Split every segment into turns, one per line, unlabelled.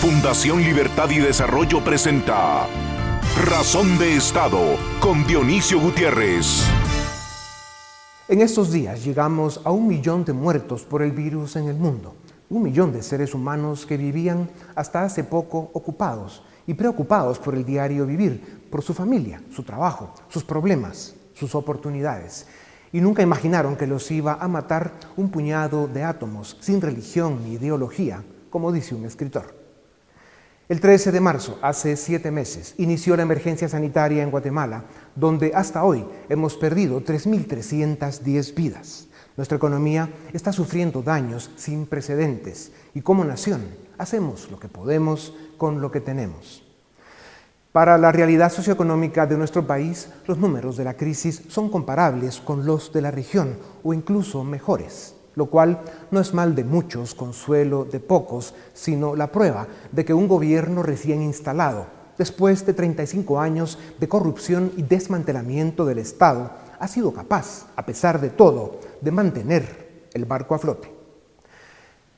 Fundación Libertad y Desarrollo presenta Razón de Estado con Dionisio Gutiérrez.
En estos días llegamos a un millón de muertos por el virus en el mundo. Un millón de seres humanos que vivían hasta hace poco ocupados y preocupados por el diario vivir, por su familia, su trabajo, sus problemas, sus oportunidades. Y nunca imaginaron que los iba a matar un puñado de átomos sin religión ni ideología, como dice un escritor. El 13 de marzo, hace siete meses, inició la emergencia sanitaria en Guatemala, donde hasta hoy hemos perdido 3.310 vidas. Nuestra economía está sufriendo daños sin precedentes y como nación hacemos lo que podemos con lo que tenemos. Para la realidad socioeconómica de nuestro país, los números de la crisis son comparables con los de la región o incluso mejores lo cual no es mal de muchos, consuelo de pocos, sino la prueba de que un gobierno recién instalado, después de 35 años de corrupción y desmantelamiento del Estado, ha sido capaz, a pesar de todo, de mantener el barco a flote.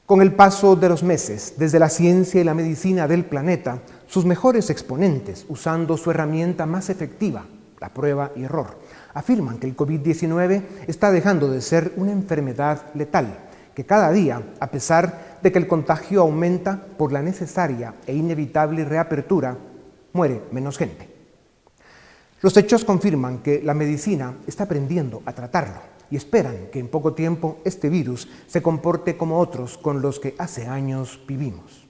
Con el paso de los meses, desde la ciencia y la medicina del planeta, sus mejores exponentes, usando su herramienta más efectiva, la prueba y error, afirman que el COVID-19 está dejando de ser una enfermedad letal, que cada día, a pesar de que el contagio aumenta por la necesaria e inevitable reapertura, muere menos gente. Los hechos confirman que la medicina está aprendiendo a tratarlo y esperan que en poco tiempo este virus se comporte como otros con los que hace años vivimos.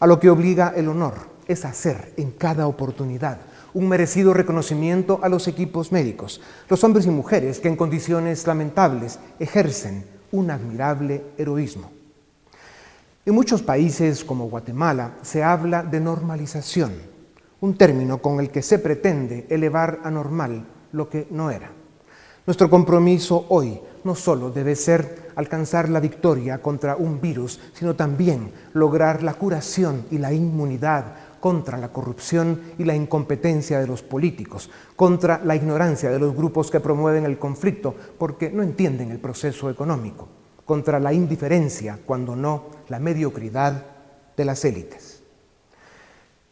A lo que obliga el honor es hacer en cada oportunidad un merecido reconocimiento a los equipos médicos, los hombres y mujeres que en condiciones lamentables ejercen un admirable heroísmo. En muchos países como Guatemala se habla de normalización, un término con el que se pretende elevar a normal lo que no era. Nuestro compromiso hoy no solo debe ser alcanzar la victoria contra un virus, sino también lograr la curación y la inmunidad contra la corrupción y la incompetencia de los políticos, contra la ignorancia de los grupos que promueven el conflicto porque no entienden el proceso económico, contra la indiferencia, cuando no la mediocridad de las élites.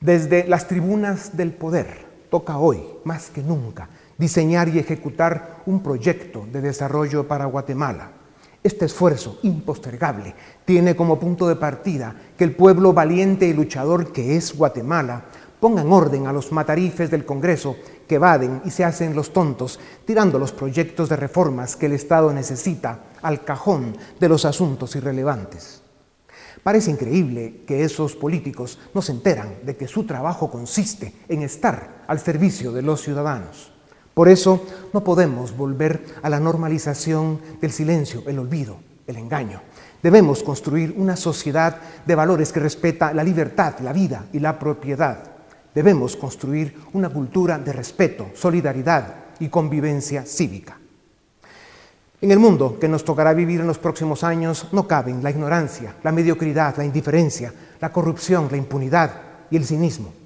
Desde las tribunas del poder toca hoy, más que nunca, diseñar y ejecutar un proyecto de desarrollo para Guatemala este esfuerzo impostergable tiene como punto de partida que el pueblo valiente y luchador que es Guatemala ponga en orden a los matarifes del Congreso que evaden y se hacen los tontos, tirando los proyectos de reformas que el Estado necesita al cajón de los asuntos irrelevantes. Parece increíble que esos políticos no se enteran de que su trabajo consiste en estar al servicio de los ciudadanos. Por eso no podemos volver a la normalización del silencio, el olvido, el engaño. Debemos construir una sociedad de valores que respeta la libertad, la vida y la propiedad. Debemos construir una cultura de respeto, solidaridad y convivencia cívica. En el mundo que nos tocará vivir en los próximos años no caben la ignorancia, la mediocridad, la indiferencia, la corrupción, la impunidad y el cinismo.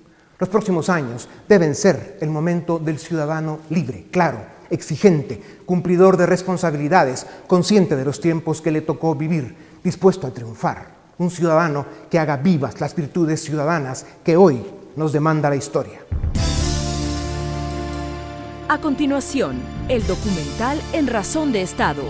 Los próximos años deben ser el momento del ciudadano libre, claro, exigente, cumplidor de responsabilidades, consciente de los tiempos que le tocó vivir, dispuesto a triunfar. Un ciudadano que haga vivas las virtudes ciudadanas que hoy nos demanda la historia.
A continuación, el documental En Razón de Estado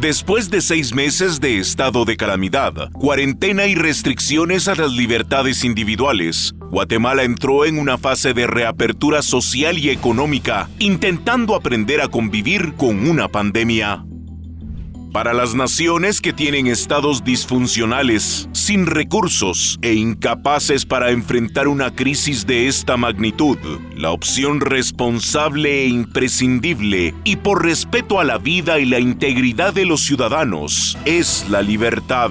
Después de seis meses de estado de calamidad, cuarentena y restricciones a las libertades individuales, Guatemala entró en una fase de reapertura social y económica, intentando aprender a convivir con una pandemia. Para las naciones que tienen estados disfuncionales, sin recursos e incapaces para enfrentar una crisis de esta magnitud, la opción responsable e imprescindible y por respeto a la vida y la integridad de los ciudadanos es la libertad.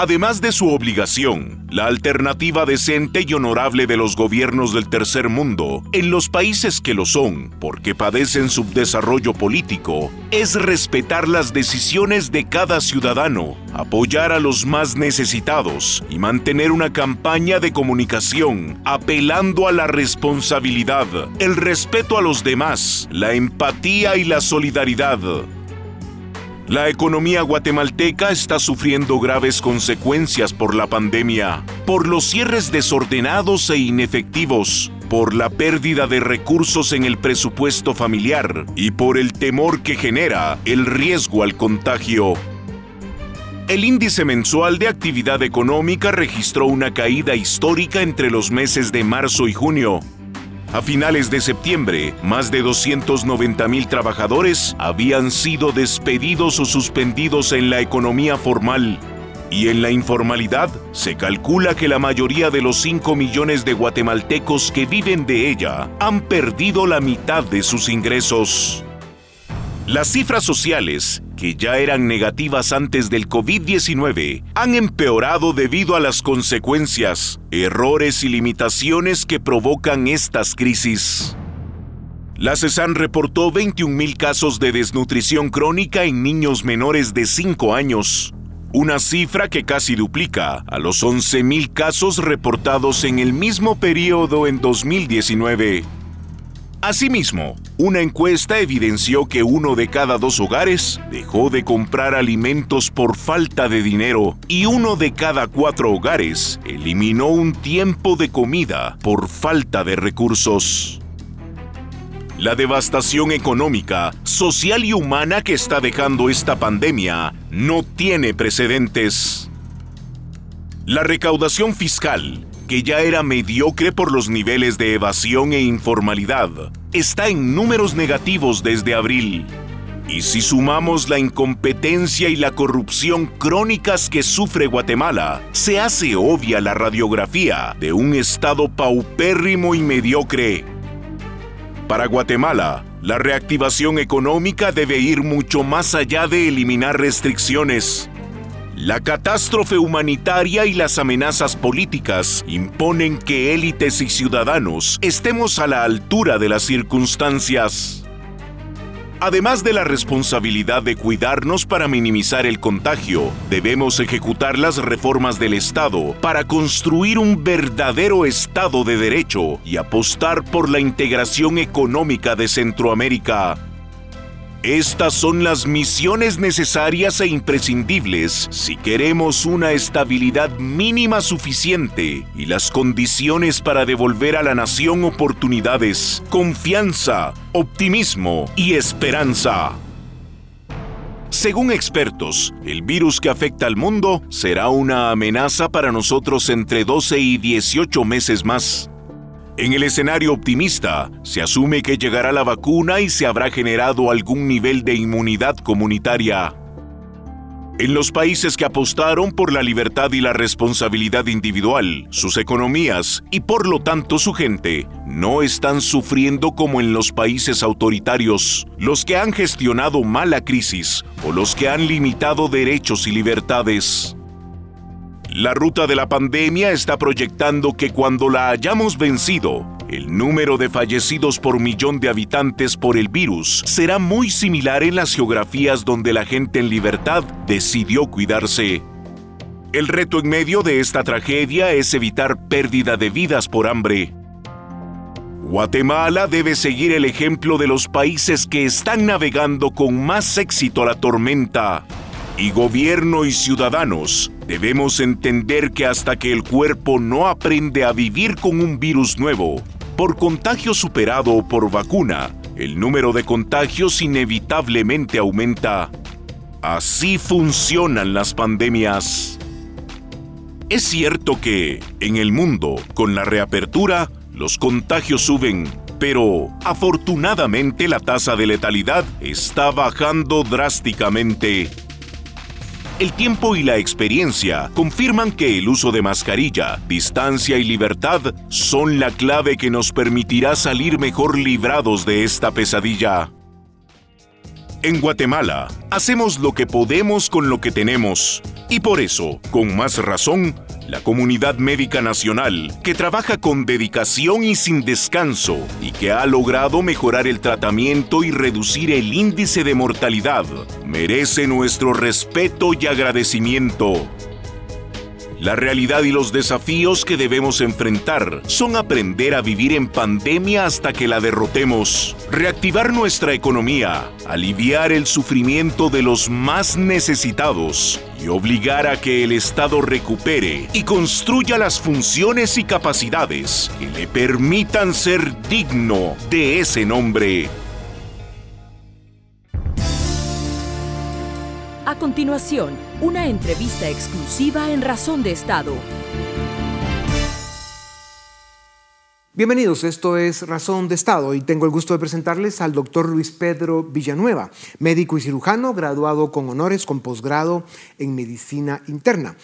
Además de su obligación, la alternativa decente y honorable de los gobiernos del tercer mundo, en los países que lo son, porque padecen subdesarrollo político, es respetar las decisiones de cada ciudadano, apoyar a los más necesitados y mantener una campaña de comunicación apelando a la responsabilidad, el respeto a los demás, la empatía y la solidaridad La economía guatemalteca está sufriendo graves consecuencias por la pandemia, por los cierres desordenados e inefectivos, por la pérdida de recursos en el presupuesto familiar y por el temor que genera el riesgo al contagio. El índice mensual de actividad económica registró una caída histórica entre los meses de marzo y junio, a finales de septiembre, más de 290 mil trabajadores habían sido despedidos o suspendidos en la economía formal. Y en la informalidad, se calcula que la mayoría de los 5 millones de guatemaltecos que viven de ella han perdido la mitad de sus ingresos. Las cifras sociales, que ya eran negativas antes del COVID-19, han empeorado debido a las consecuencias, errores y limitaciones que provocan estas crisis. La CESAN reportó 21.000 casos de desnutrición crónica en niños menores de 5 años, una cifra que casi duplica a los 11.000 casos reportados en el mismo periodo en 2019. Asimismo, una encuesta evidenció que uno de cada dos hogares dejó de comprar alimentos por falta de dinero y uno de cada cuatro hogares eliminó un tiempo de comida por falta de recursos. La devastación económica, social y humana que está dejando esta pandemia no tiene precedentes. La recaudación fiscal que ya era mediocre por los niveles de evasión e informalidad, está en números negativos desde abril. Y si sumamos la incompetencia y la corrupción crónicas que sufre Guatemala, se hace obvia la radiografía de un Estado paupérrimo y mediocre. Para Guatemala, la reactivación económica debe ir mucho más allá de eliminar restricciones, la catástrofe humanitaria y las amenazas políticas imponen que élites y ciudadanos estemos a la altura de las circunstancias. Además de la responsabilidad de cuidarnos para minimizar el contagio, debemos ejecutar las reformas del Estado para construir un verdadero Estado de Derecho y apostar por la integración económica de Centroamérica. Estas son las misiones necesarias e imprescindibles si queremos una estabilidad mínima suficiente y las condiciones para devolver a la nación oportunidades, confianza, optimismo y esperanza. Según expertos, el virus que afecta al mundo será una amenaza para nosotros entre 12 y 18 meses más. En el escenario optimista, se asume que llegará la vacuna y se habrá generado algún nivel de inmunidad comunitaria. En los países que apostaron por la libertad y la responsabilidad individual, sus economías y por lo tanto su gente no están sufriendo como en los países autoritarios, los que han gestionado mal la crisis o los que han limitado derechos y libertades. La ruta de la pandemia está proyectando que cuando la hayamos vencido, el número de fallecidos por millón de habitantes por el virus será muy similar en las geografías donde la gente en libertad decidió cuidarse. El reto en medio de esta tragedia es evitar pérdida de vidas por hambre. Guatemala debe seguir el ejemplo de los países que están navegando con más éxito la tormenta y gobierno y ciudadanos debemos entender que hasta que el cuerpo no aprende a vivir con un virus nuevo, por contagio superado o por vacuna, el número de contagios inevitablemente aumenta. Así funcionan las pandemias. Es cierto que, en el mundo, con la reapertura, los contagios suben, pero afortunadamente la tasa de letalidad está bajando drásticamente el tiempo y la experiencia confirman que el uso de mascarilla, distancia y libertad son la clave que nos permitirá salir mejor librados de esta pesadilla. En Guatemala, hacemos lo que podemos con lo que tenemos. Y por eso, con más razón, la comunidad médica nacional, que trabaja con dedicación y sin descanso, y que ha logrado mejorar el tratamiento y reducir el índice de mortalidad, merece nuestro respeto y agradecimiento. La realidad y los desafíos que debemos enfrentar son aprender a vivir en pandemia hasta que la derrotemos, reactivar nuestra economía, aliviar el sufrimiento de los más necesitados y obligar a que el Estado recupere y construya las funciones y capacidades que le permitan ser digno de ese nombre.
A continuación, una entrevista exclusiva en Razón de Estado.
Bienvenidos, esto es Razón de Estado y tengo el gusto de presentarles al doctor Luis Pedro Villanueva, médico y cirujano, graduado con honores con posgrado en medicina interna.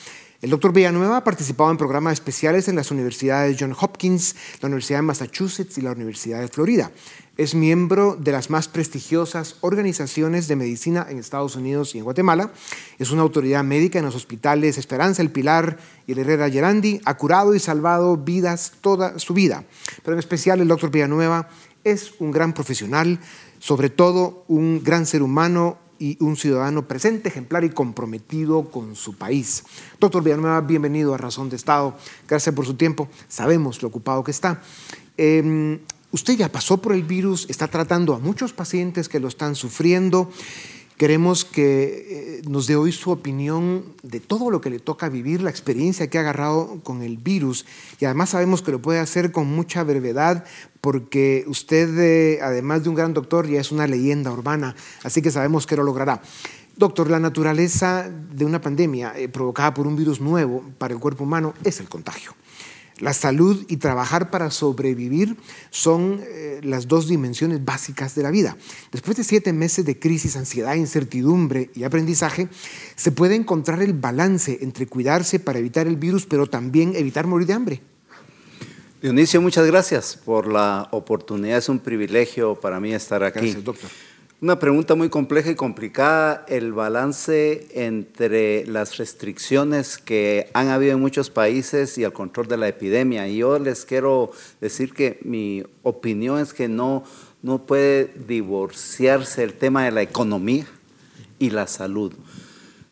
El doctor Villanueva ha participado en programas especiales en las universidades John Hopkins, la Universidad de Massachusetts y la Universidad de Florida. Es miembro de las más prestigiosas organizaciones de medicina en Estados Unidos y en Guatemala. Es una autoridad médica en los hospitales Esperanza, El Pilar y el Herrera Gerandi. Ha curado y salvado vidas toda su vida. Pero en especial el doctor Villanueva es un gran profesional, sobre todo un gran ser humano y un ciudadano presente, ejemplar y comprometido con su país. Doctor Villanueva, bienvenido a Razón de Estado. Gracias por su tiempo. Sabemos lo ocupado que está. Em, usted ya pasó por el virus, está tratando a muchos pacientes que lo están sufriendo. Queremos que eh, nos dé hoy su opinión de todo lo que le toca vivir, la experiencia que ha agarrado con el virus. Y además sabemos que lo puede hacer con mucha brevedad porque usted, eh, además de un gran doctor, ya es una leyenda urbana, así que sabemos que lo logrará. Doctor, la naturaleza de una pandemia eh, provocada por un virus nuevo para el cuerpo humano es el contagio. La salud y trabajar para sobrevivir son eh, las dos dimensiones básicas de la vida. Después de siete meses de crisis, ansiedad, incertidumbre y aprendizaje, se puede encontrar el balance entre cuidarse para evitar el virus, pero también evitar morir de hambre.
Dionisio, muchas gracias por la oportunidad. Es un privilegio para mí estar aquí.
Gracias, doctor.
Una pregunta muy compleja y complicada, el balance entre las restricciones que han habido en muchos países y el control de la epidemia. Y yo les quiero decir que mi opinión es que no, no puede divorciarse el tema de la economía y la salud.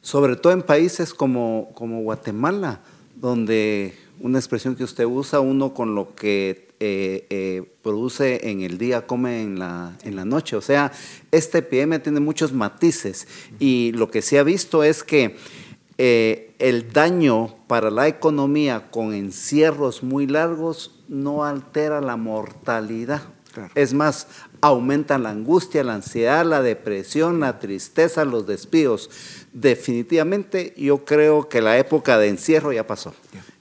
Sobre todo en países como, como Guatemala, donde una expresión que usted usa, uno con lo que eh, eh, produce en el día, come en la, en la noche. O sea, esta epidemia tiene muchos matices y lo que se ha visto es que eh, el daño para la economía con encierros muy largos no altera la mortalidad. Es más, aumenta la angustia, la ansiedad, la depresión, la tristeza, los despidos. Definitivamente yo creo que la época de encierro ya pasó.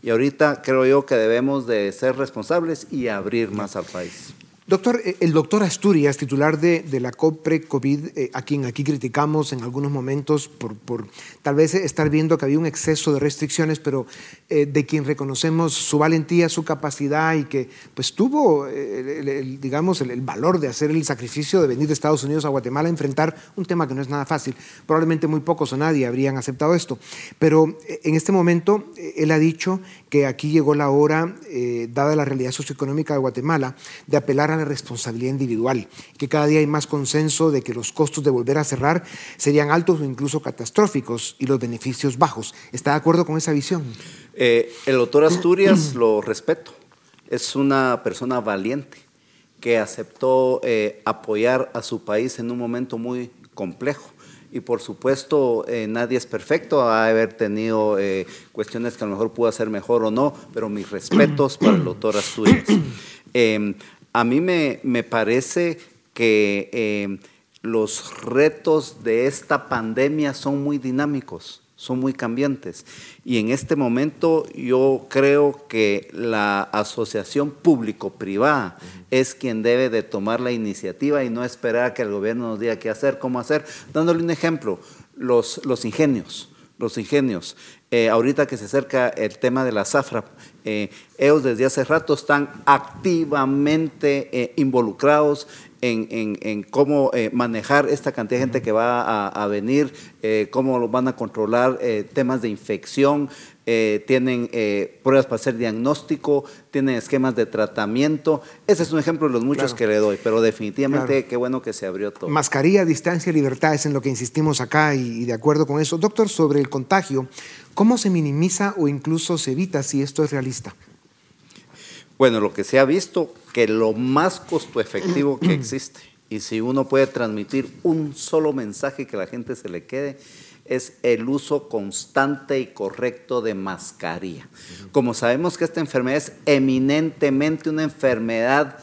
Y ahorita creo yo que debemos de ser responsables y abrir más al país.
Doctor, eh, el doctor Asturias, titular de, la COPRE-COVID, eh, a quien aquí criticamos en algunos momentos por, por, tal vez estar viendo que había un exceso de restricciones, pero eh, de quien reconocemos su valentía, su capacidad y que pues tuvo, el, digamos, el, valor de hacer el sacrificio de venir de Estados Unidos a Guatemala a enfrentar un tema que no es nada fácil. Probablemente muy pocos o nadie habrían aceptado esto, pero en este momento él ha dicho que aquí llegó la hora, dada la realidad socioeconómica de Guatemala, de apelar a responsabilidad individual, que cada día hay más consenso de que los costos de volver a cerrar serían altos o incluso catastróficos y los beneficios bajos. ¿Está de acuerdo con esa visión?
Eh, el doctor Asturias lo respeto, es una persona valiente que aceptó eh, apoyar a su país en un momento muy complejo y por supuesto eh, nadie es perfecto, a haber tenido cuestiones que a lo mejor pudo hacer mejor o no, pero mis respetos para el doctor Asturias. Em, a mí me, parece que eh, los retos de esta pandemia son muy dinámicos, son muy cambiantes. Y en este momento yo creo que la asociación público-privada es quien debe de tomar la iniciativa y no esperar a que el gobierno nos diga qué hacer, cómo hacer. Dándole un ejemplo, los, los ingenios los ingenios. Eh, ahorita que se acerca el tema de la zafra, eh, ellos desde hace rato están activamente eh, involucrados en, cómo eh, manejar esta cantidad de gente que va a, venir, eh, cómo van a controlar eh, temas de infección, tienen pruebas para hacer diagnóstico, tienen esquemas de tratamiento. Ese es un ejemplo de los muchos que le doy, pero definitivamente qué bueno que se abrió todo.
Mascarilla, distancia, libertad es en lo que insistimos acá y de acuerdo con eso. Doctor, sobre el contagio, ¿cómo se minimiza o incluso se evita si esto es realista?
Bueno, lo que se ha visto, que lo más costo efectivo que existe, y si uno puede transmitir un solo mensaje que la gente se le quede, es el uso constante y correcto de mascarilla. Como sabemos que esta enfermedad es eminentemente una enfermedad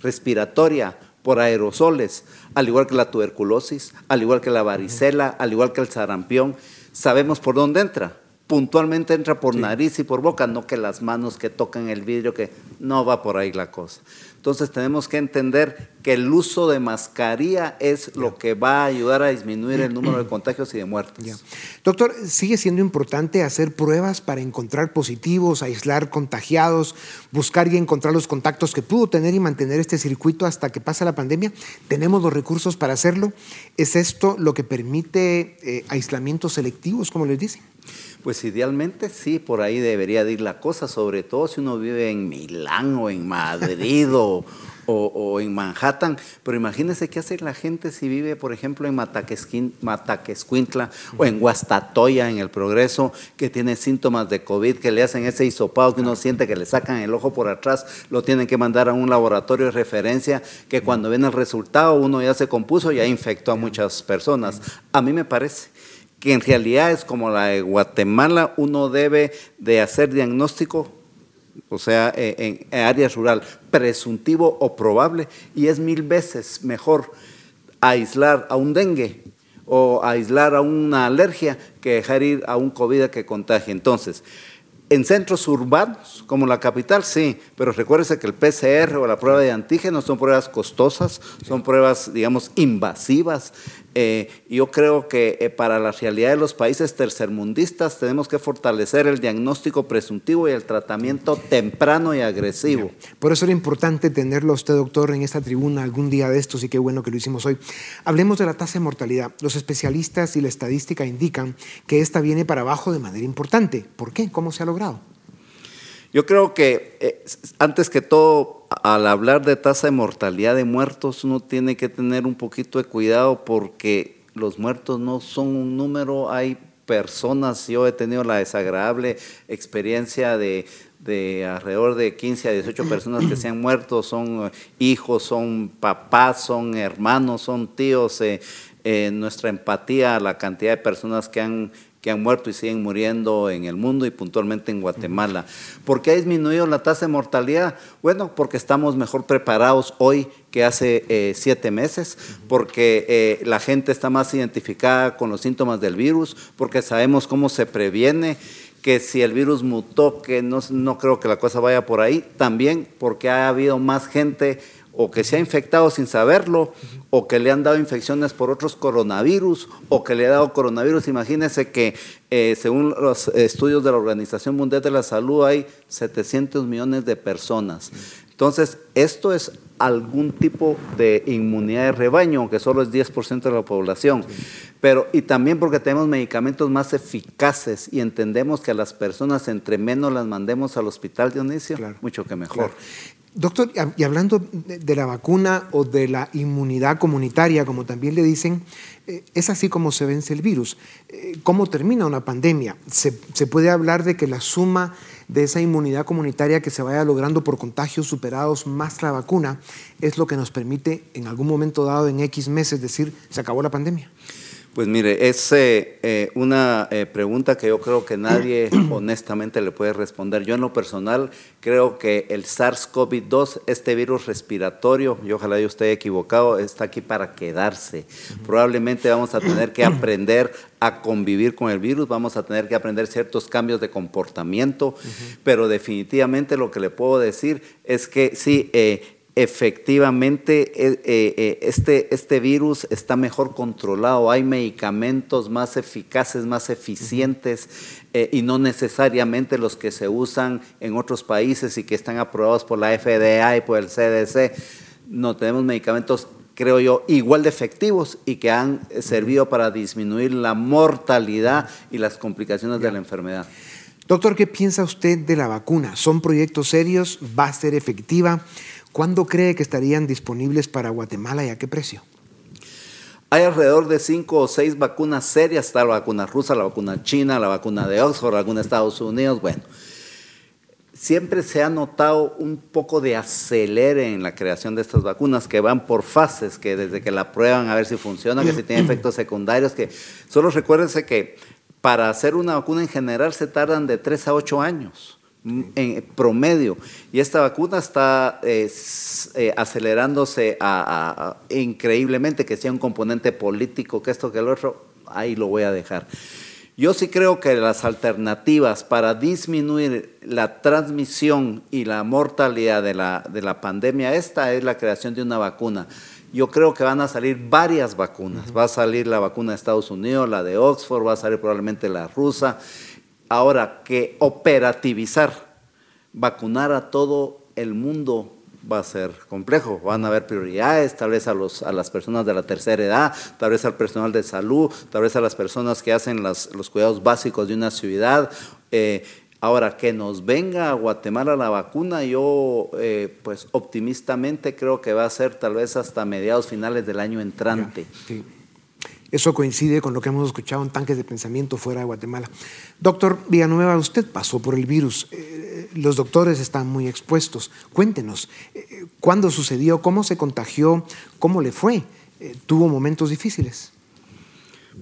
respiratoria por aerosoles, al igual que la tuberculosis, al igual que la varicela, al igual que el sarampión, sabemos por dónde entra puntualmente entra por nariz y por boca, no que las manos que tocan el vidrio, que no va por ahí la cosa. Entonces tenemos que entender que el uso de mascarilla es lo que va a ayudar a disminuir el número de contagios y de muertes.
Doctor, ¿sigue siendo importante hacer pruebas para encontrar positivos, aislar contagiados, buscar y encontrar los contactos que pudo tener y mantener este circuito hasta que pase la pandemia? ¿Tenemos los recursos para hacerlo? ¿Es esto lo que permite eh, aislamientos selectivos, como les dicen?
Pues idealmente sí, por ahí debería de ir la cosa, sobre todo si uno vive en Milán o en Madrid o, en Manhattan. Pero imagínense qué hace la gente si vive, por ejemplo, en Mataquescuintla o en Guastatoya, en el Progreso, que tiene síntomas de COVID, que le hacen ese hisopado que uno siente que le sacan el ojo por atrás, lo tienen que mandar a un laboratorio de referencia, que cuando viene el resultado uno ya se compuso y ya infectó a muchas personas. A mí me parece que en realidad es como la de Guatemala, uno debe de hacer diagnóstico, o sea, en, área rural, presuntivo o probable, y es mil veces mejor aislar a un dengue o aislar a una alergia que dejar ir a un COVID que contagie. Entonces, en centros urbanos, como la capital, sí, pero recuérdese que el PCR o la prueba de antígenos son pruebas costosas, son pruebas, digamos, invasivas. Eh, yo creo que eh, para la realidad de los países tercermundistas tenemos que fortalecer el diagnóstico presuntivo y el tratamiento temprano y agresivo.
Por eso era importante tenerlo usted, doctor, en esta tribuna algún día de estos y qué bueno que lo hicimos hoy. Hablemos de la tasa de mortalidad. Los especialistas y la estadística indican que esta viene para abajo de manera importante. ¿Por qué? ¿Cómo se ha logrado?
Yo creo que eh, antes que todo, al hablar de tasa de mortalidad de muertos, uno tiene que tener un poquito de cuidado porque los muertos no son un número, hay personas, yo he tenido la desagradable experiencia de, alrededor de 15 a 18 personas que se han muerto, son eh, hijos, son papás, son hermanos, son tíos, eh, nuestra empatía a la cantidad de personas que han que han muerto y siguen muriendo en el mundo y puntualmente en Guatemala. ¿Por qué ha disminuido la tasa de mortalidad? Bueno, porque estamos mejor preparados hoy que hace eh, siete meses, porque eh, la gente está más identificada con los síntomas del virus, porque sabemos cómo se previene que si el virus mutó, que no, no creo que la cosa vaya por ahí, también porque ha habido más gente o que se ha infectado sin saberlo, o que le han dado infecciones por otros coronavirus, o que le ha dado coronavirus. Imagínense que eh, según los estudios de la Organización Mundial de la Salud hay 700 millones de personas. Entonces, esto es algún tipo de inmunidad de rebaño, aunque solo es 10% de la población. Pero, y también porque tenemos medicamentos más eficaces y entendemos que a las personas, entre menos las mandemos al hospital, Dionisio, mucho que mejor.
Doctor, y hablando de la vacuna o de la inmunidad comunitaria, como también le dicen, eh, es así como se vence el virus. Eh, ¿Cómo termina una pandemia? Se, puede hablar de que la suma de esa inmunidad comunitaria que se vaya logrando por contagios superados más la vacuna es lo que nos permite en algún momento dado, en X meses, decir, se acabó la pandemia.
Pues mire, es eh, eh, una eh, pregunta que yo creo que nadie honestamente le puede responder. Yo en lo personal creo que el SARS-CoV-2, este virus respiratorio, y ojalá yo esté equivocado, está aquí para quedarse. Probablemente vamos a tener que aprender a convivir con el virus, vamos a tener que aprender ciertos cambios de comportamiento, pero definitivamente lo que le puedo decir es que sí, eh, eh, eh, este, este virus está mejor controlado, hay medicamentos más eficaces, más eficientes y no necesariamente los que se usan en otros países y que están aprobados por la FDA y por el CDC. No tenemos medicamentos creo yo, igual de efectivos y que han servido para disminuir la mortalidad y las complicaciones de la enfermedad.
Doctor, ¿qué piensa usted de la vacuna? ¿Son proyectos serios? ¿Va a ser efectiva? ¿Cuándo cree que estarían disponibles para Guatemala y a qué precio?
Hay alrededor de cinco o seis vacunas serias, está la vacuna rusa, la vacuna china, la vacuna de Oxford, la vacuna de Estados Unidos, bueno. Siempre se ha notado un poco de acelere en la creación de estas vacunas que van por fases, que desde que la prueban a ver si funciona, que si tiene efectos secundarios, que solo recuérdense que para hacer una vacuna en general se tardan de tres a ocho años en promedio. Y esta vacuna está eh, acelerándose increíblemente, que sea un componente político, que esto, que el otro, ahí lo voy a dejar. Yo sí creo que las alternativas para disminuir la transmisión y la mortalidad de la, de la pandemia, esta es la creación de una vacuna. Yo creo que van a salir varias vacunas. Va a salir la vacuna de Estados Unidos, la de Oxford, va a salir probablemente la rusa Ahora, que operativizar, vacunar a todo el mundo va a ser complejo. Van a haber prioridades, tal vez a, los, a las personas de la tercera edad, tal vez al personal de salud, tal vez a las personas que hacen los cuidados básicos de una ciudad. Eh, ahora, que nos venga a Guatemala la vacuna, yo eh, pues optimistamente creo que va a ser tal vez hasta mediados finales del año entrante.
Eso coincide con lo que hemos escuchado en tanques de pensamiento fuera de Guatemala. Doctor Villanueva, usted pasó por el virus. Eh, los doctores están muy expuestos. Cuéntenos, eh, ¿cuándo sucedió? ¿Cómo se contagió? ¿Cómo le fue? Eh, ¿Tuvo momentos difíciles?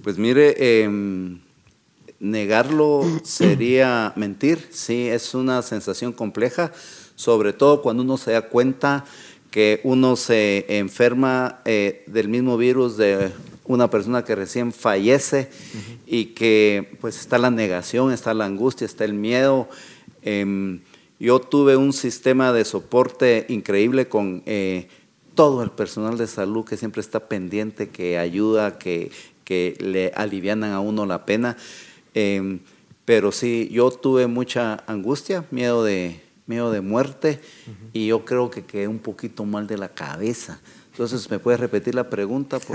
Pues mire, em, negarlo sería mentir. Sí, es una sensación compleja, sobre todo cuando uno se da cuenta que uno se enferma del mismo virus de una persona que recién fallece y que pues está la negación, está la angustia, está el miedo. Em, yo tuve un sistema de soporte increíble con eh, todo el personal de salud que siempre está pendiente, que ayuda, que, que le alivianan a uno la pena. Em, pero sí, yo tuve mucha angustia, miedo de, miedo de muerte y yo creo que quedé un poquito mal de la cabeza. Entonces, ¿me puedes repetir la pregunta?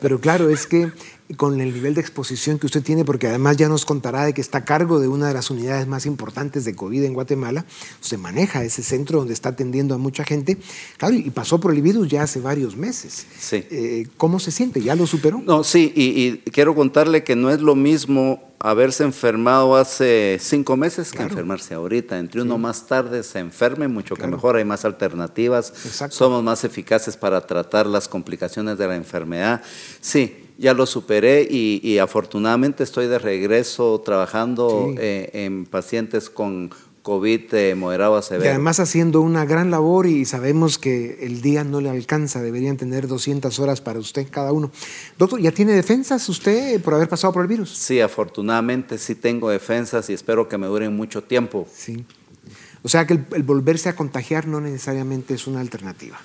Pero claro, es que con el nivel de exposición que usted tiene, porque además ya nos contará de que está a cargo de una de las unidades más importantes de COVID en Guatemala, usted maneja ese centro donde está atendiendo a mucha gente, claro, y pasó por el virus ya hace varios meses.
Sí.
Eh, ¿Cómo se siente? ¿Ya lo superó?
No, sí, y, quiero contarle que no es lo mismo haberse enfermado hace cinco meses que enfermarse ahorita. Entre uno más tarde se enferme, mucho que mejor, hay más alternativas, somos más eficaces para tratar las complicaciones de la enfermedad. Sí, ya lo superé y, afortunadamente estoy de regreso trabajando eh, en pacientes con COVID eh, moderado a severo.
Y además haciendo una gran labor y sabemos que el día no le alcanza, deberían tener 200 horas para usted cada uno. Doctor, ¿ya tiene defensas usted por haber pasado por el virus?
Sí, afortunadamente sí tengo defensas y espero que me duren mucho tiempo.
Sí. O sea que el volverse a contagiar no necesariamente es una alternativa.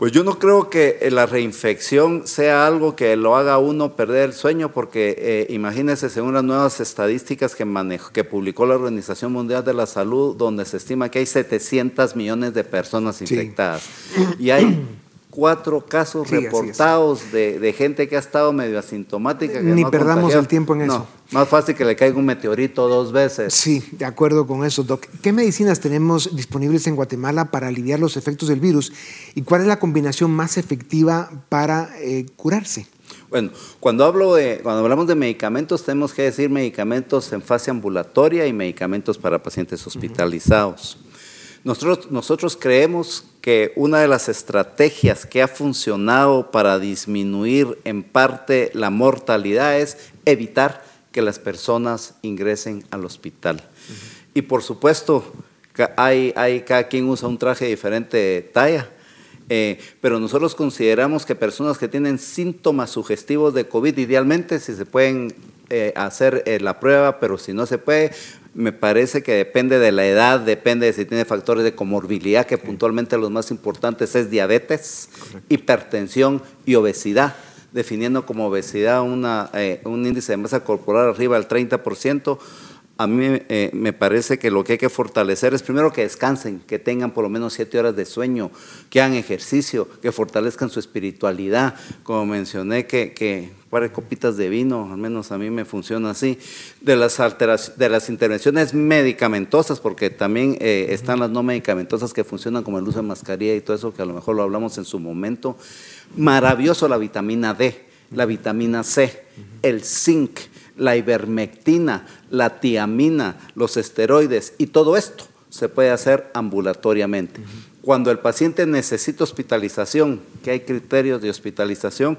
Pues yo no creo que eh, la reinfección sea algo que lo haga uno perder el sueño, porque eh, imagínense, según las nuevas estadísticas que, que publicó la Organización Mundial de la Salud, donde se estima que hay 700 millones de personas infectadas. Y hay cuatro casos reportados de, gente que ha estado medio asintomática.
Ni perdamos el tiempo en eso.
más fácil que le caiga un meteorito dos veces.
Sí, de acuerdo con eso, Doc. ¿Qué medicinas tenemos disponibles en Guatemala para aliviar los efectos del virus? ¿Y cuál es la combinación más efectiva para eh, curarse?
Bueno, cuando, hablo de, cuando hablamos de medicamentos, tenemos que decir medicamentos en fase ambulatoria y medicamentos para pacientes hospitalizados. Nosotros, nosotros creemos que una de las estrategias que ha funcionado para disminuir en parte la mortalidad es evitar que las personas ingresen al hospital. Y por supuesto, hay, hay, cada quien usa un traje de diferente talla. Eh, pero nosotros consideramos que personas que tienen síntomas sugestivos de COVID, idealmente si se pueden eh, hacer eh, la prueba, pero si no se puede, me parece que depende de la edad, depende de si tiene factores de comorbilidad, que puntualmente los más importantes es diabetes, hipertensión y obesidad, definiendo como obesidad una, eh, un índice de masa corporal arriba del 30%, a mí eh, me parece que lo que hay que fortalecer es primero que descansen, que tengan por lo menos siete horas de sueño, que hagan ejercicio, que fortalezcan su espiritualidad. Como mencioné, que, que par copitas de vino, al menos a mí me funciona así. De las, de las intervenciones medicamentosas, porque también eh, están las no medicamentosas que funcionan como el uso de mascarilla y todo eso, que a lo mejor lo hablamos en su momento. Maravilloso la vitamina D, la vitamina C, el zinc la ivermectina, la tiamina, los esteroides y todo esto se puede hacer ambulatoriamente. Cuando el paciente necesita hospitalización, que hay criterios de hospitalización,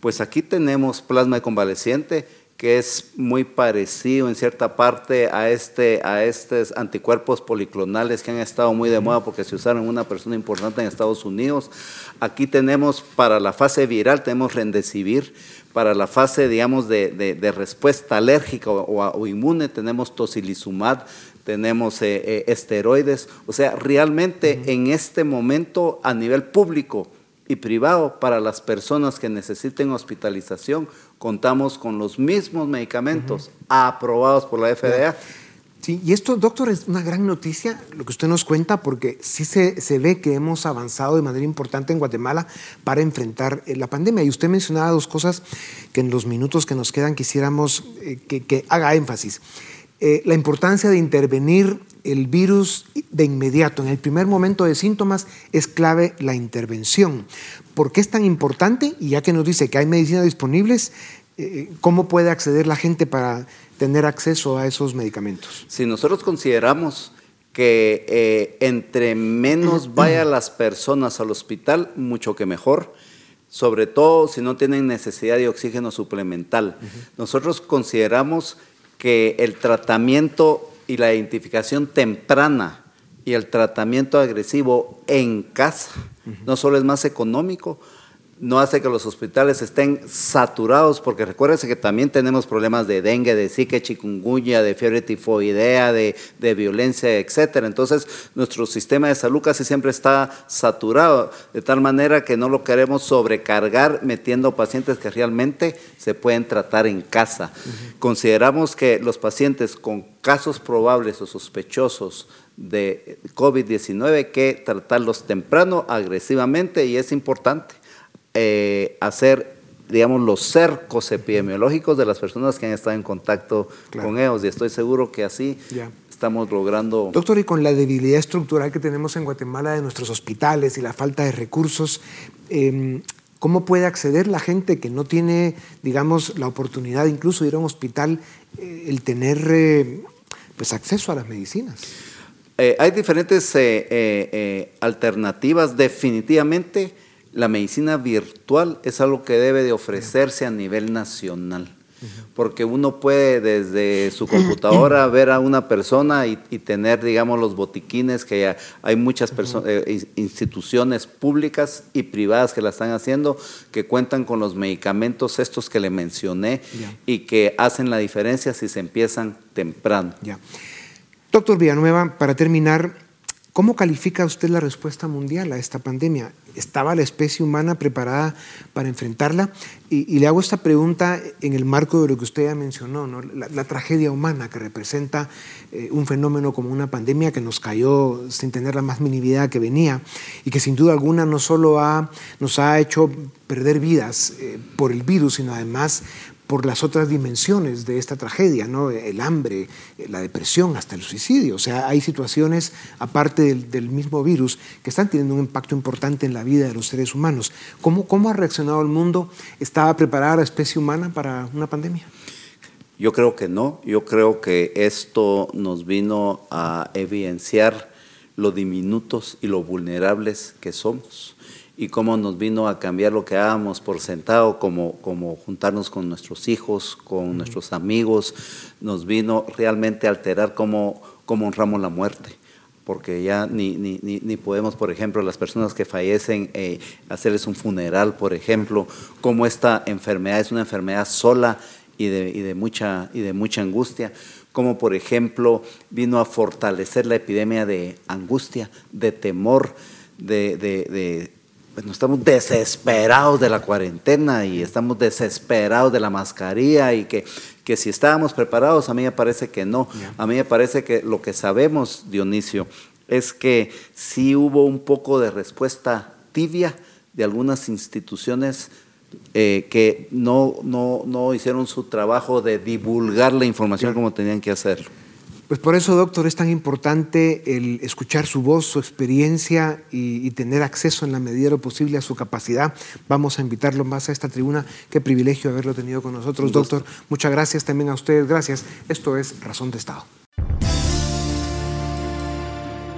pues aquí tenemos plasma convaleciente, que es muy parecido en cierta parte a, este, a estos anticuerpos policlonales que han estado muy de moda porque se usaron en una persona importante en Estados Unidos. Aquí tenemos para la fase viral, tenemos Rendecivir, para la fase, digamos, de, respuesta alérgica o, inmune, tenemos tocilizumab, tenemos eh, eh, esteroides. O sea, realmente en este momento a nivel público y privado, para las personas que necesiten hospitalización, contamos con los mismos medicamentos aprobados por la FDA.
Sí, y esto, doctor, es una gran noticia lo que usted nos cuenta, porque sí se, se ve que hemos avanzado de manera importante en Guatemala para enfrentar eh, la pandemia. Y usted mencionaba dos cosas que en los minutos que nos quedan quisiéramos eh, que, haga énfasis. Eh, la importancia de intervenir el virus de inmediato, en el primer momento de síntomas, es clave la intervención. ¿Por qué es tan importante? Y ya que nos dice que hay medicinas disponibles, ¿cómo puede acceder la gente para tener acceso a esos medicamentos.
Si nosotros consideramos que eh, entre menos vayan las personas al hospital, mucho que mejor, sobre todo si no tienen necesidad de oxígeno suplemental. Nosotros consideramos que el tratamiento y la identificación temprana y el tratamiento agresivo en casa no solo es más económico, no hace que los hospitales estén saturados, porque recuérdense que también tenemos problemas de dengue, de zika, chikungunya, de fiebre tifoidea, de, violencia, etcétera. Entonces, nuestro sistema de salud casi siempre está saturado, de tal manera que no lo queremos sobrecargar metiendo pacientes que realmente se pueden tratar en casa. Consideramos que los pacientes con casos probables o sospechosos de COVID-19 hay que tratarlos temprano, agresivamente, y es importante eh, hacer, digamos, los cercos epidemiológicos de las personas que han estado en contacto con ellos. Y estoy seguro que así estamos logrando...
Doctor, y con la debilidad estructural que tenemos en Guatemala de nuestros hospitales y la falta de recursos, em, ¿cómo puede acceder la gente que no tiene, digamos, la oportunidad incluso de ir a un hospital, eh, el tener eh, pues acceso a las medicinas?
hay diferentes alternativas, definitivamente la medicina virtual es algo que debe de ofrecerse a nivel nacional. Porque uno puede desde su computadora ver a una persona y, tener, digamos, los botiquines, que hay muchas eh, instituciones públicas y privadas que la están haciendo, que cuentan con los medicamentos estos que le mencioné y que hacen la diferencia si se empiezan temprano.
Doctor Villanueva, para terminar, ¿Cómo califica usted la respuesta mundial a esta pandemia? ¿Estaba la especie humana preparada para enfrentarla? Y, le hago esta pregunta en el marco de lo que usted ya mencionó, la, tragedia humana que representa eh, un fenómeno como una pandemia que nos cayó sin tener la más minimidad que venía y que sin duda alguna no solo nos ha hecho perder vidas eh, por el virus, sino además por las otras dimensiones de esta tragedia, ¿no? el hambre, la depresión, hasta el suicidio. O sea, hay situaciones, aparte del, mismo virus, que están teniendo un impacto importante en la vida de los seres humanos. ¿Cómo, ¿Cómo ha reaccionado el mundo? ¿Estaba preparada la especie humana para una pandemia?
Yo creo que no. Yo creo que esto nos vino a evidenciar lo diminutos y lo vulnerables que somos y cómo nos vino a cambiar lo que dábamos por sentado, como, como juntarnos con nuestros hijos, con nuestros amigos, nos vino realmente a alterar cómo, cómo honramos la muerte porque ya ni, ni, ni, podemos, por ejemplo, las personas que fallecen, eh, hacerles un funeral, por ejemplo, como esta enfermedad es una enfermedad sola y de, y de, mucha, y de mucha angustia, como por ejemplo vino a fortalecer la epidemia de angustia, de temor, de, de bueno, estamos desesperados de la cuarentena y estamos desesperados de la mascarilla y que, que si estábamos preparados, a mí me parece que no. A mí me parece que lo que sabemos, Dionisio, es que sí hubo un poco de respuesta tibia de algunas instituciones eh, que no, no, no, hicieron su trabajo de divulgar la información como tenían que hacerlo.
Pues por eso, doctor, es tan importante el escuchar su voz, su experiencia y, tener acceso en la medida de lo posible a su capacidad. Vamos a invitarlo más a esta tribuna. Qué privilegio haberlo tenido con nosotros, doctor. Muchas gracias también a ustedes. Gracias. Esto es Razón de Estado.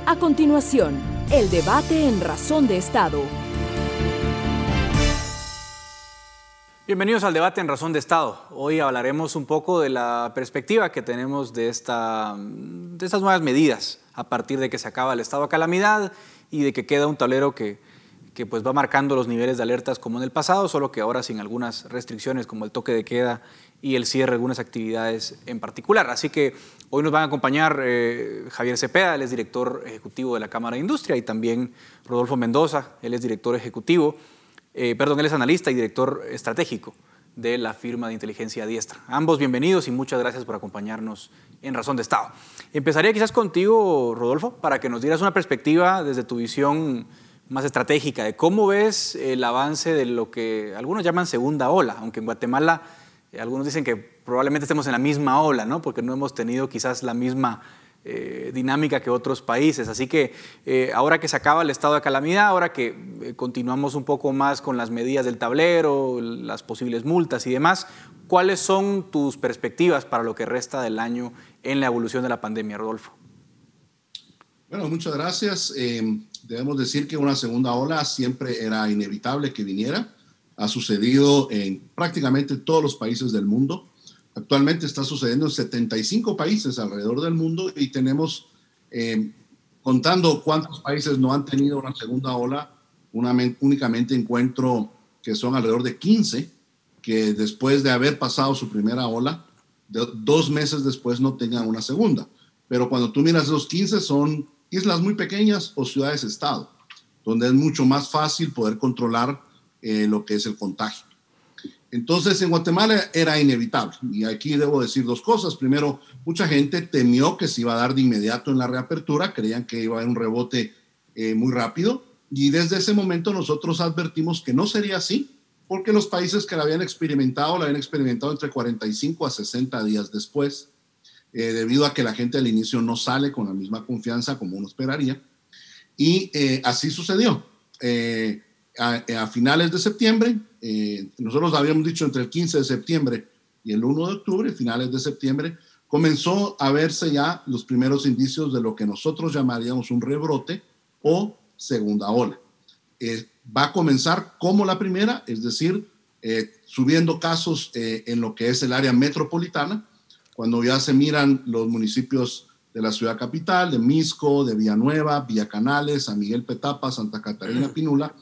A continuación, el debate en Razón de Estado.
Bienvenidos al debate en Razón de Estado. Hoy hablaremos un poco de la perspectiva que tenemos de, esta, de estas nuevas medidas a partir de que se acaba el estado de calamidad y de que queda un tablero que, que pues va marcando los niveles de alertas como en el pasado, solo que ahora sin algunas restricciones como el toque de queda y el cierre de algunas actividades en particular. Así que hoy nos van a acompañar eh, Javier Cepeda, él es director ejecutivo de la Cámara de Industria, y también Rodolfo Mendoza, él es director ejecutivo eh, perdón, él es analista y director estratégico de la firma de inteligencia diestra. Ambos bienvenidos y muchas gracias por acompañarnos en Razón de Estado. Empezaría quizás contigo, Rodolfo, para que nos dieras una perspectiva desde tu visión más estratégica de cómo ves el avance de lo que algunos llaman segunda ola, aunque en Guatemala eh, algunos dicen que probablemente estemos en la misma ola, ¿no? porque no hemos tenido quizás la misma eh, dinámica que otros países. Así que eh, ahora que se acaba el estado de calamidad, ahora que eh, continuamos un poco más con las medidas del tablero, las posibles multas y demás, ¿cuáles son tus perspectivas para lo que resta del año en la evolución de la pandemia, Rodolfo?
Bueno, muchas gracias. debemos decir que una segunda ola siempre era inevitable que viniera. Ha sucedido en prácticamente todos los países del mundo. Actualmente está sucediendo en 75 países alrededor del mundo y tenemos, eh, contando cuántos países no han tenido una segunda ola, únicamente encuentro que son alrededor de 15 que después de haber pasado su primera ola, dos meses después no tengan una segunda. Pero cuando tú miras esos 15 son islas muy pequeñas o ciudades-estado, donde es mucho más fácil poder controlar eh, lo que es el contagio. Entonces, en Guatemala era inevitable. Y aquí debo decir dos cosas. Primero, mucha gente temió que se iba a dar de inmediato en la reapertura, creían que iba a haber un rebote eh, muy rápido. Y desde ese momento nosotros advertimos que no sería así, porque los países que la habían experimentado, la habían experimentado entre 45 a 60 días después, eh, debido a que la gente al inicio no sale con la misma confianza como uno esperaría. Y eh, así sucedió. a finales de septiembre, eh, nosotros habíamos dicho entre el 15 de septiembre y el 1 de octubre, finales de septiembre, comenzó a verse ya los primeros indicios de lo que nosotros llamaríamos un rebrote o segunda ola. Eh, va a comenzar como la primera, es decir, eh, subiendo casos en lo que es el área metropolitana, cuando ya se miran los municipios de la ciudad capital, de Misco, de Villanueva, Villa Canales, San Miguel Petapa, Santa Catarina Pinula,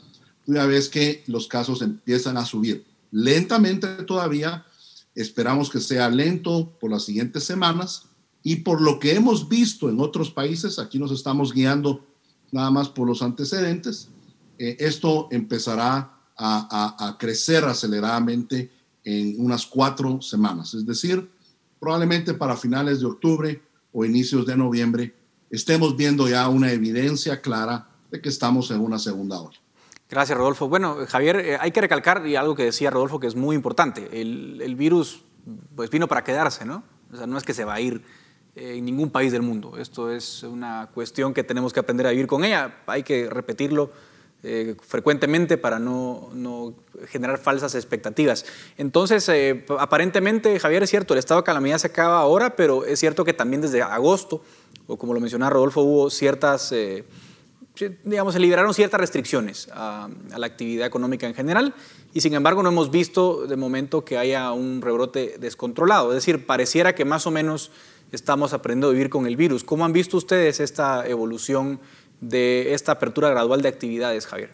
una vez que los casos empiezan a subir. Lentamente todavía, esperamos que sea lento por las siguientes semanas y por lo que hemos visto en otros países, aquí nos estamos guiando nada más por los antecedentes, eh, esto empezará a, a crecer aceleradamente en unas cuatro semanas. Es decir, probablemente para finales de octubre o inicios de noviembre estemos viendo ya una evidencia clara de que estamos en una segunda ola.
Gracias, Rodolfo. Bueno, Javier, eh, hay que recalcar y algo que decía Rodolfo que es muy importante. El, virus pues, vino para quedarse, ¿no? O sea, no es que se va a ir eh, en ningún país del mundo. Esto es una cuestión que tenemos que aprender a vivir con ella. Hay que repetirlo eh, frecuentemente para no, no, generar falsas expectativas. Entonces, aparentemente, Javier, es cierto, el estado de calamidad se acaba ahora, pero es cierto que también desde agosto, o como lo mencionaba Rodolfo, hubo ciertas digamos, se liberaron ciertas restricciones a, la actividad económica en general y sin embargo no hemos visto de momento que haya un rebrote descontrolado. Es decir, pareciera que más o menos estamos aprendiendo a vivir con el virus. ¿Cómo han visto ustedes esta evolución de esta apertura gradual de actividades, Javier?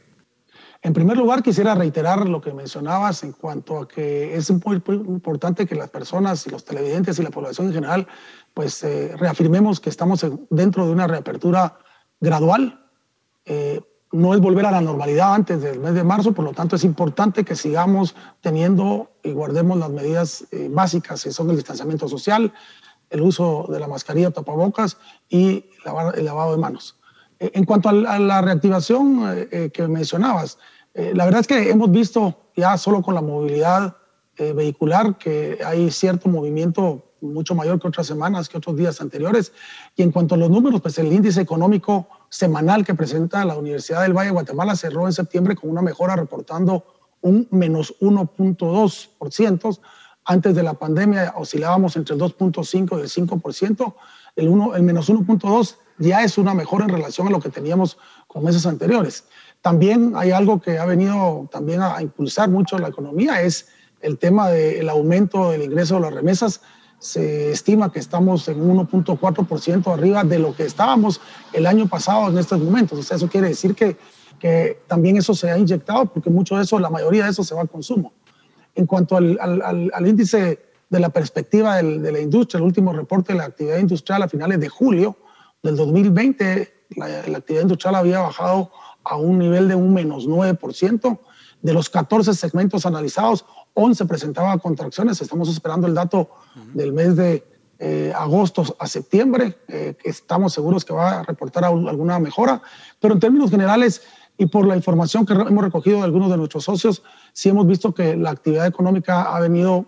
En primer lugar, quisiera reiterar lo que mencionabas en cuanto a que es muy, importante que las personas y los televidentes y la población en general, pues eh, reafirmemos que estamos dentro de una reapertura gradual, eh, no es volver a la normalidad antes del mes de marzo, por lo tanto es importante que sigamos teniendo y guardemos las medidas eh, básicas, que son el distanciamiento social, el uso de la mascarilla, tapabocas y el lavado de manos. Eh, en cuanto a la reactivación eh, que mencionabas, la verdad es que hemos visto ya solo con la movilidad vehicular que hay cierto movimiento mucho mayor que otras semanas, que otros días anteriores. Y en cuanto a los números, pues el índice económico semanal que presenta la Universidad del Valle de Guatemala cerró en septiembre con una mejora reportando un menos 1.2%. Antes de la pandemia oscilábamos entre el 2.5 y el 5%. El, uno, el menos 1.2 ya es una mejora en relación a lo que teníamos con meses anteriores. También hay algo que ha venido también a impulsar mucho la economía, es el tema del aumento del ingreso de las remesas se estima que estamos en 1.4% arriba de lo que estábamos el año pasado en estos momentos. O sea, eso quiere decir que, que también eso se ha inyectado porque mucho de eso, la mayoría de eso se va a consumo. En cuanto al, al, al índice de la perspectiva de la industria, el último reporte de la actividad industrial a finales de julio del 2020, la, la actividad industrial había bajado a un nivel de un menos 9%. De los 14 segmentos analizados, 11 presentaba contracciones. Estamos esperando el dato del mes de eh, agosto a septiembre, eh, estamos seguros que va a reportar alguna mejora. Pero en términos generales y por la información que hemos recogido de algunos de nuestros socios, sí hemos visto que la actividad económica ha venido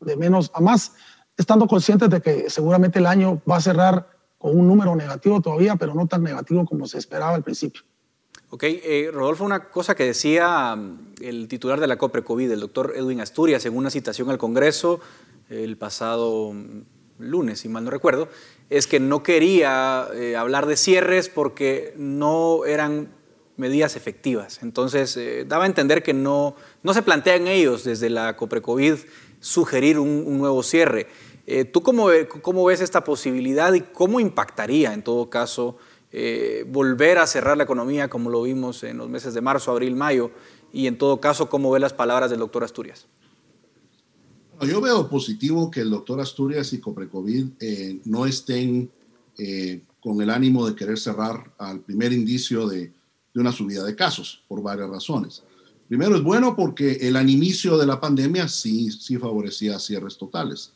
de menos a más, estando conscientes de que seguramente el año va a cerrar con un número negativo todavía, pero no tan negativo como se esperaba al principio.
Ok, eh, Rodolfo, una cosa que decía mm, el titular de la COPRE COVID, el doctor Edwin Asturias, en una citación al Congreso el pasado mm, lunes, si mal no recuerdo, es que no quería eh, hablar de cierres porque no eran medidas efectivas. Entonces, eh, daba a entender que no, no se plantean ellos desde la COPRE COVID sugerir un, nuevo cierre. ¿Tú cómo, cómo ves esta posibilidad y cómo impactaría en todo caso? Eh, volver a cerrar la economía como lo vimos en los meses de marzo, abril, mayo, y en todo caso, ¿cómo ve las palabras del doctor Asturias?
Yo veo positivo que el doctor Asturias y Coprecovid eh, no estén eh, con el ánimo de querer cerrar al primer indicio de, una subida de casos, por varias razones. Primero, es bueno porque el inicio de la pandemia sí, sí favorecía cierres totales.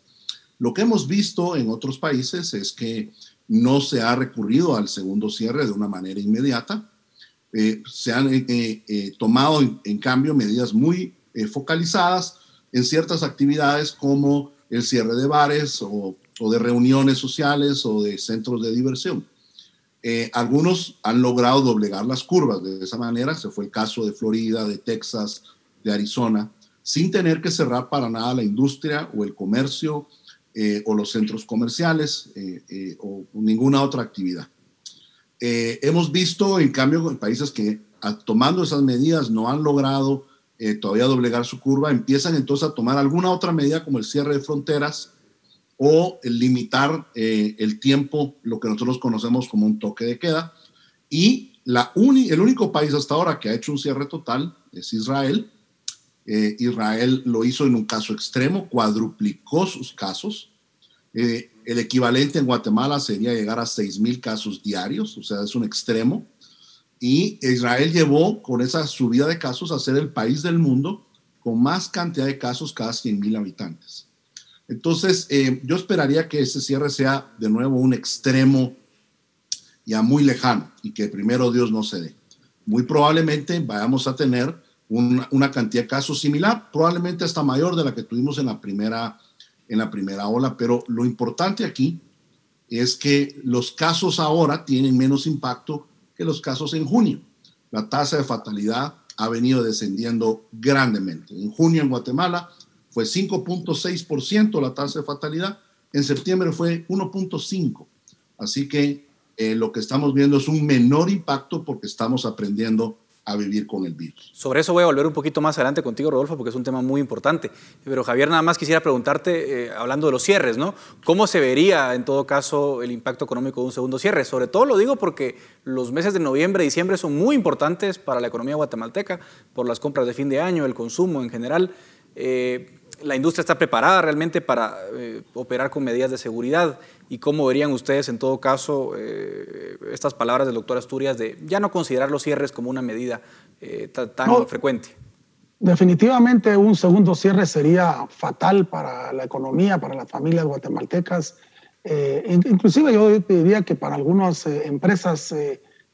Lo que hemos visto en otros países es que no se ha recurrido al segundo cierre de una manera inmediata. Eh, se han eh, eh, tomado, en, cambio, medidas muy focalizadas en ciertas actividades como el cierre de bares o, de reuniones sociales o de centros de diversión. algunos han logrado doblegar las curvas de esa manera, se fue el caso de Florida, de Texas, de Arizona, sin tener que cerrar para nada la industria o el comercio eh, o los centros comerciales eh, eh, o ninguna otra actividad. hemos visto, en cambio, países que tomando esas medidas no han logrado todavía doblegar su curva, empiezan entonces a tomar alguna otra medida como el cierre de fronteras o limitar el tiempo, lo que nosotros conocemos como un toque de queda. Y la el único país hasta ahora que ha hecho un cierre total es Israel, eh, Israel lo hizo en un caso extremo, cuadruplicó sus casos. Eh, el equivalente en Guatemala sería llegar a 6 mil casos diarios, o sea, es un extremo. Y Israel llevó con esa subida de casos a ser el país del mundo con más cantidad de casos cada 100 mil habitantes. Entonces, eh, yo esperaría que ese cierre sea de nuevo un extremo ya muy lejano y que primero Dios no se dé. Muy probablemente vayamos a tener una, cantidad de casos similar, probablemente hasta mayor de la que tuvimos en la primera, en la primera ola, pero lo importante aquí es que los casos ahora tienen menos impacto que los casos en junio. La tasa de fatalidad ha venido descendiendo grandemente. En junio en Guatemala fue 5.6% la tasa de fatalidad, en septiembre fue 1.5%. Así que eh, lo que estamos viendo es un menor impacto porque estamos aprendiendo a vivir con el virus.
Sobre eso voy a volver un poquito más adelante contigo, Rodolfo, porque es un tema muy importante. Pero Javier, nada más quisiera preguntarte, eh, hablando de los cierres, ¿no? ¿Cómo se vería en todo caso el impacto económico de un segundo cierre? Sobre todo lo digo porque los meses de noviembre y diciembre son muy importantes para la economía guatemalteca, por las compras de fin de año, el consumo en general. Eh, la industria está preparada realmente para eh, operar con medidas de seguridad y cómo verían ustedes en todo caso eh, estas palabras del doctor Asturias de ya no considerar los cierres como una medida eh, tan frecuente.
Definitivamente un segundo cierre sería fatal para la economía, para las familias guatemaltecas. inclusive yo diría que para algunas empresas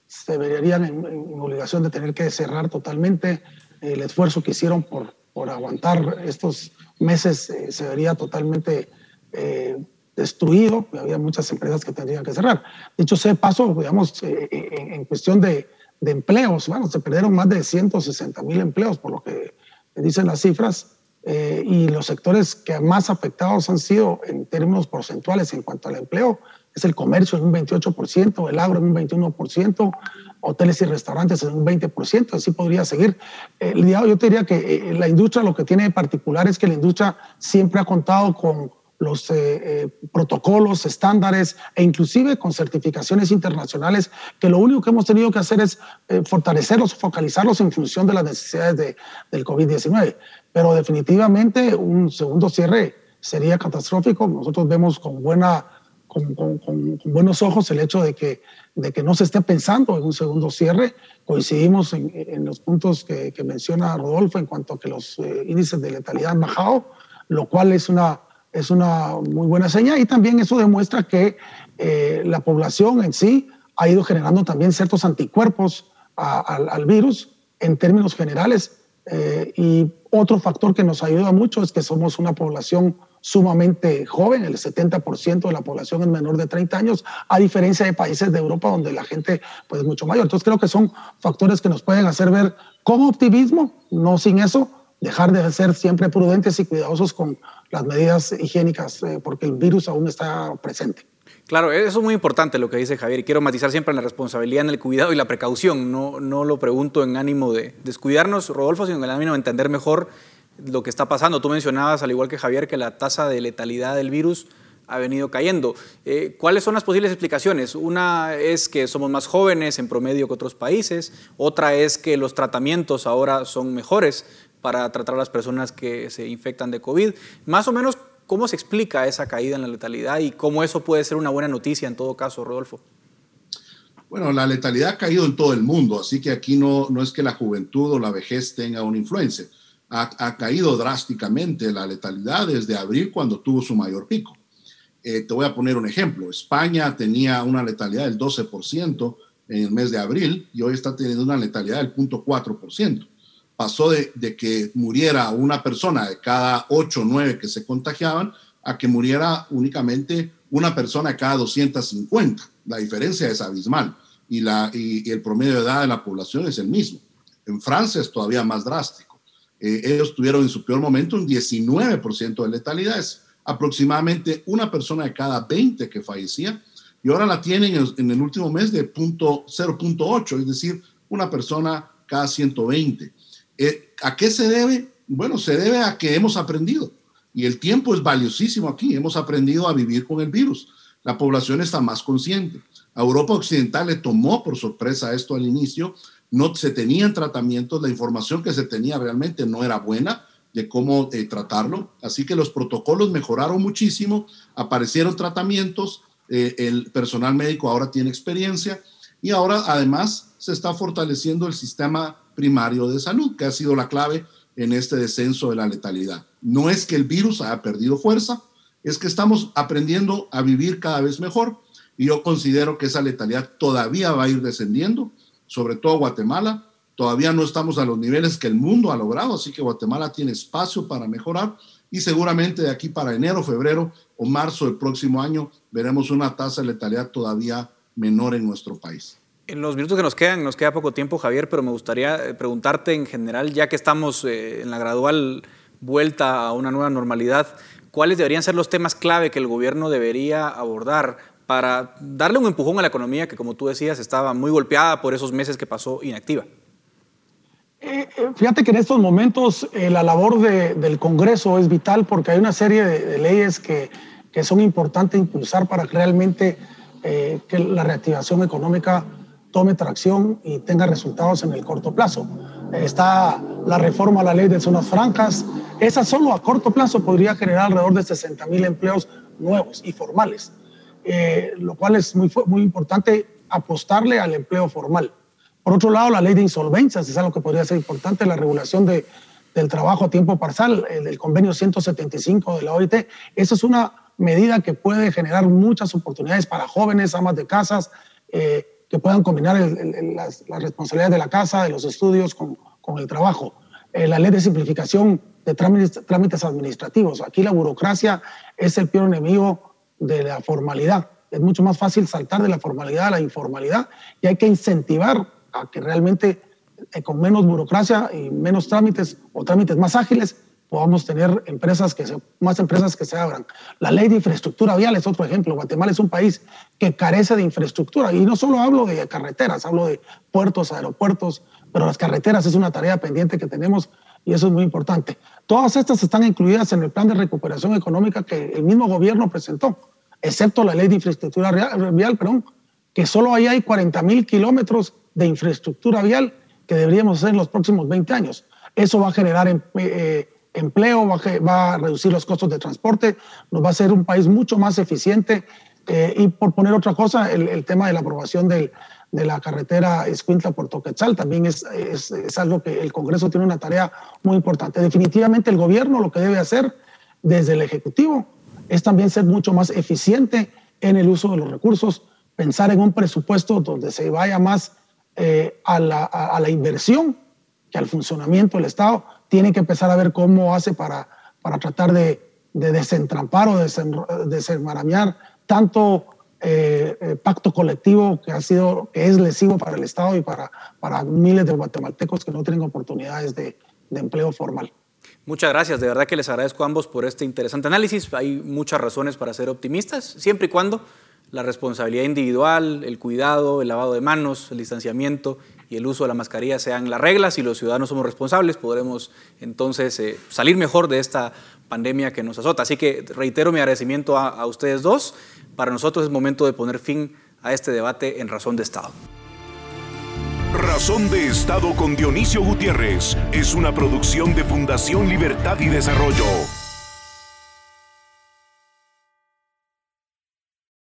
se verían en obligación de tener que cerrar totalmente el esfuerzo que hicieron por por aguantar estos meses eh, se vería totalmente eh, destruido. Había muchas empresas que tendrían que cerrar. Dicho sea paso, digamos, eh, en, cuestión de, de, empleos, bueno, se perdieron más de 160 mil empleos, por lo que dicen las cifras. y los sectores que más afectados han sido en términos porcentuales en cuanto al empleo es el comercio en un 28%, el agro en un 21%, hoteles y restaurantes en un 20%, así podría seguir. El yo te diría que eh, la industria lo que tiene de particular es que la industria siempre ha contado con los eh, eh, protocolos, estándares e inclusive con certificaciones internacionales, que lo único que hemos tenido que hacer es fortalecerlos, focalizarlos en función de las necesidades de, del COVID-19. Pero definitivamente un segundo cierre sería catastrófico. Nosotros vemos con buena con, buenos ojos el hecho de que, de que no se esté pensando en un segundo cierre. Coincidimos en, en los puntos que, que, menciona Rodolfo en cuanto a que los eh, índices de letalidad han bajado, lo cual es una, es una muy buena señal y también eso demuestra que eh, la población en sí ha ido generando también ciertos anticuerpos al, virus en términos generales. Eh, y otro factor que nos ayuda mucho es que somos una población sumamente joven, el 70% de la población es menor de 30 años, a diferencia de países de Europa donde la gente pues, es mucho mayor. Entonces creo que son factores que nos pueden hacer ver con optimismo, no sin eso, dejar de ser siempre prudentes y cuidadosos con las medidas higiénicas, eh, porque el virus aún está presente.
Claro, eso es muy importante lo que dice Javier y quiero matizar siempre en la responsabilidad, en el cuidado y la precaución. No, no lo pregunto en ánimo de descuidarnos, Rodolfo, sino en ánimo de entender mejor lo que está pasando. Tú mencionabas, al igual que Javier, que la tasa de letalidad del virus ha venido cayendo. Eh, ¿Cuáles son las posibles explicaciones? Una es que somos más jóvenes en promedio que otros países, otra es que los tratamientos ahora son mejores para tratar a las personas que se infectan de COVID. Más o menos, ¿cómo se explica esa caída en la letalidad y cómo eso puede ser una buena noticia en todo caso, Rodolfo?
Bueno, la letalidad ha caído en todo el mundo, así que aquí no, no es que la juventud o la vejez tenga una influencia ha, caído drásticamente la letalidad desde abril cuando tuvo su mayor pico. Eh, te voy a poner un ejemplo. España tenía una letalidad del 12% en el mes de abril y hoy está teniendo una letalidad del 0.4%. Pasó de, que muriera una persona de cada 8 o 9 que se contagiaban a que muriera únicamente una persona de cada 250. La diferencia es abismal y, el promedio de edad de la población es el mismo. En Francia es todavía más drástico eh, ellos tuvieron en su peor momento un 19% de letalidad, es aproximadamente una persona de cada 20 que fallecía, y ahora la tienen en, el último mes de 0.8, es decir, una persona cada 120. Eh, ¿A qué se debe? Bueno, se debe a que hemos aprendido, y el tiempo es valiosísimo aquí, hemos aprendido a vivir con el virus, la población está más consciente. A Europa Occidental le tomó por sorpresa esto al inicio, no se tenían tratamientos, la información que se tenía realmente no era buena de cómo eh, tratarlo, así que los protocolos mejoraron muchísimo, aparecieron tratamientos, eh, el personal médico ahora tiene experiencia. Y ahora además se está fortaleciendo el sistema primario de salud, que ha sido la clave en este descenso de la letalidad. No es que el virus haya perdido fuerza, es que estamos aprendiendo a vivir cada vez mejor y yo considero que esa letalidad todavía va a ir descendiendo sobre todo Guatemala. Todavía no estamos a los niveles que el mundo ha logrado, así que Guatemala tiene espacio para mejorar y seguramente de aquí para enero, febrero o marzo del próximo año veremos una tasa de letalidad todavía menor en nuestro país.
En los minutos que nos quedan, nos queda poco tiempo, Javier, pero me gustaría eh, preguntarte en general, ya que estamos eh, en la gradual vuelta a una nueva normalidad, ¿cuáles deberían ser los temas clave que el gobierno debería abordar para darle un empujón a la economía que, como tú decías, estaba muy golpeada por esos meses que pasó inactiva?
Eh, fíjate que en estos momentos la labor del Congreso es vital porque hay una serie de, leyes que, que, son importantes impulsar para realmente que la reactivación económica tome tracción y tenga resultados en el corto plazo. está la reforma a la ley de zonas francas. Esa solo a corto plazo podría generar alrededor de 60 mil empleos nuevos y formales, eh, lo cual es muy, muy importante apostarle al empleo formal. Por otro lado, la ley de insolvencias es algo que podría ser importante, la regulación de, del trabajo a tiempo parcial, el, el convenio 175 de la OIT. Esa es una medida que puede generar muchas oportunidades para jóvenes, amas de casas, eh, que puedan combinar las, responsabilidades de la casa, de los estudios con, con el trabajo. Eh, la ley de simplificación de trámites, trámites, administrativos. Aquí la burocracia es el peor enemigo de la formalidad. Es mucho más fácil saltar de la formalidad a la informalidad y hay que incentivar a que realmente eh, con menos burocracia y menos trámites o trámites más ágiles podamos tener empresas que se, más empresas que se abran. La ley de infraestructura vial es otro ejemplo. Guatemala es un país que carece de infraestructura y no solo hablo de carreteras, hablo de puertos, aeropuertos, pero las carreteras es una tarea pendiente que tenemos y eso es muy importante. Todas estas están incluidas en el plan de recuperación económica que el mismo gobierno presentó, excepto la ley de infraestructura vial, perdón, que solo ahí hay 40 mil kilómetros de infraestructura vial que deberíamos hacer en los próximos 20 años. Eso va a generar eh, empleo, va a, reducir los costos de transporte, nos va a hacer un país mucho más eficiente. Eh, y por poner otra cosa, el, tema de la aprobación de la carretera Escuintla-Puerto Quetzal también es, es, es, algo que el Congreso tiene una tarea muy importante. Definitivamente el gobierno lo que debe hacer desde el Ejecutivo es también ser mucho más eficiente en el uso de los recursos, pensar en un presupuesto donde se vaya más eh, a, la, a la inversión que al funcionamiento del Estado, tiene que empezar a ver cómo hace para, para tratar de, de desentrampar o desenmarañar tanto eh, eh, pacto colectivo que ha sido, que es lesivo para el Estado y para, para miles de guatemaltecos que no tienen oportunidades de, de empleo formal.
Muchas gracias, de verdad que les agradezco a ambos por este interesante análisis. Hay muchas razones para ser optimistas, siempre y cuando la responsabilidad individual, el cuidado, el lavado de manos, el distanciamiento y el uso de la mascarilla sean las reglas y los ciudadanos somos responsables, podremos entonces eh, salir mejor de esta pandemia que nos azota. Así que reitero mi agradecimiento a, a ustedes dos. Para nosotros es momento de poner fin a este debate en Razón de Estado.
Razón de Estado con Dionisio Gutiérrez es una producción de Fundación Libertad y Desarrollo.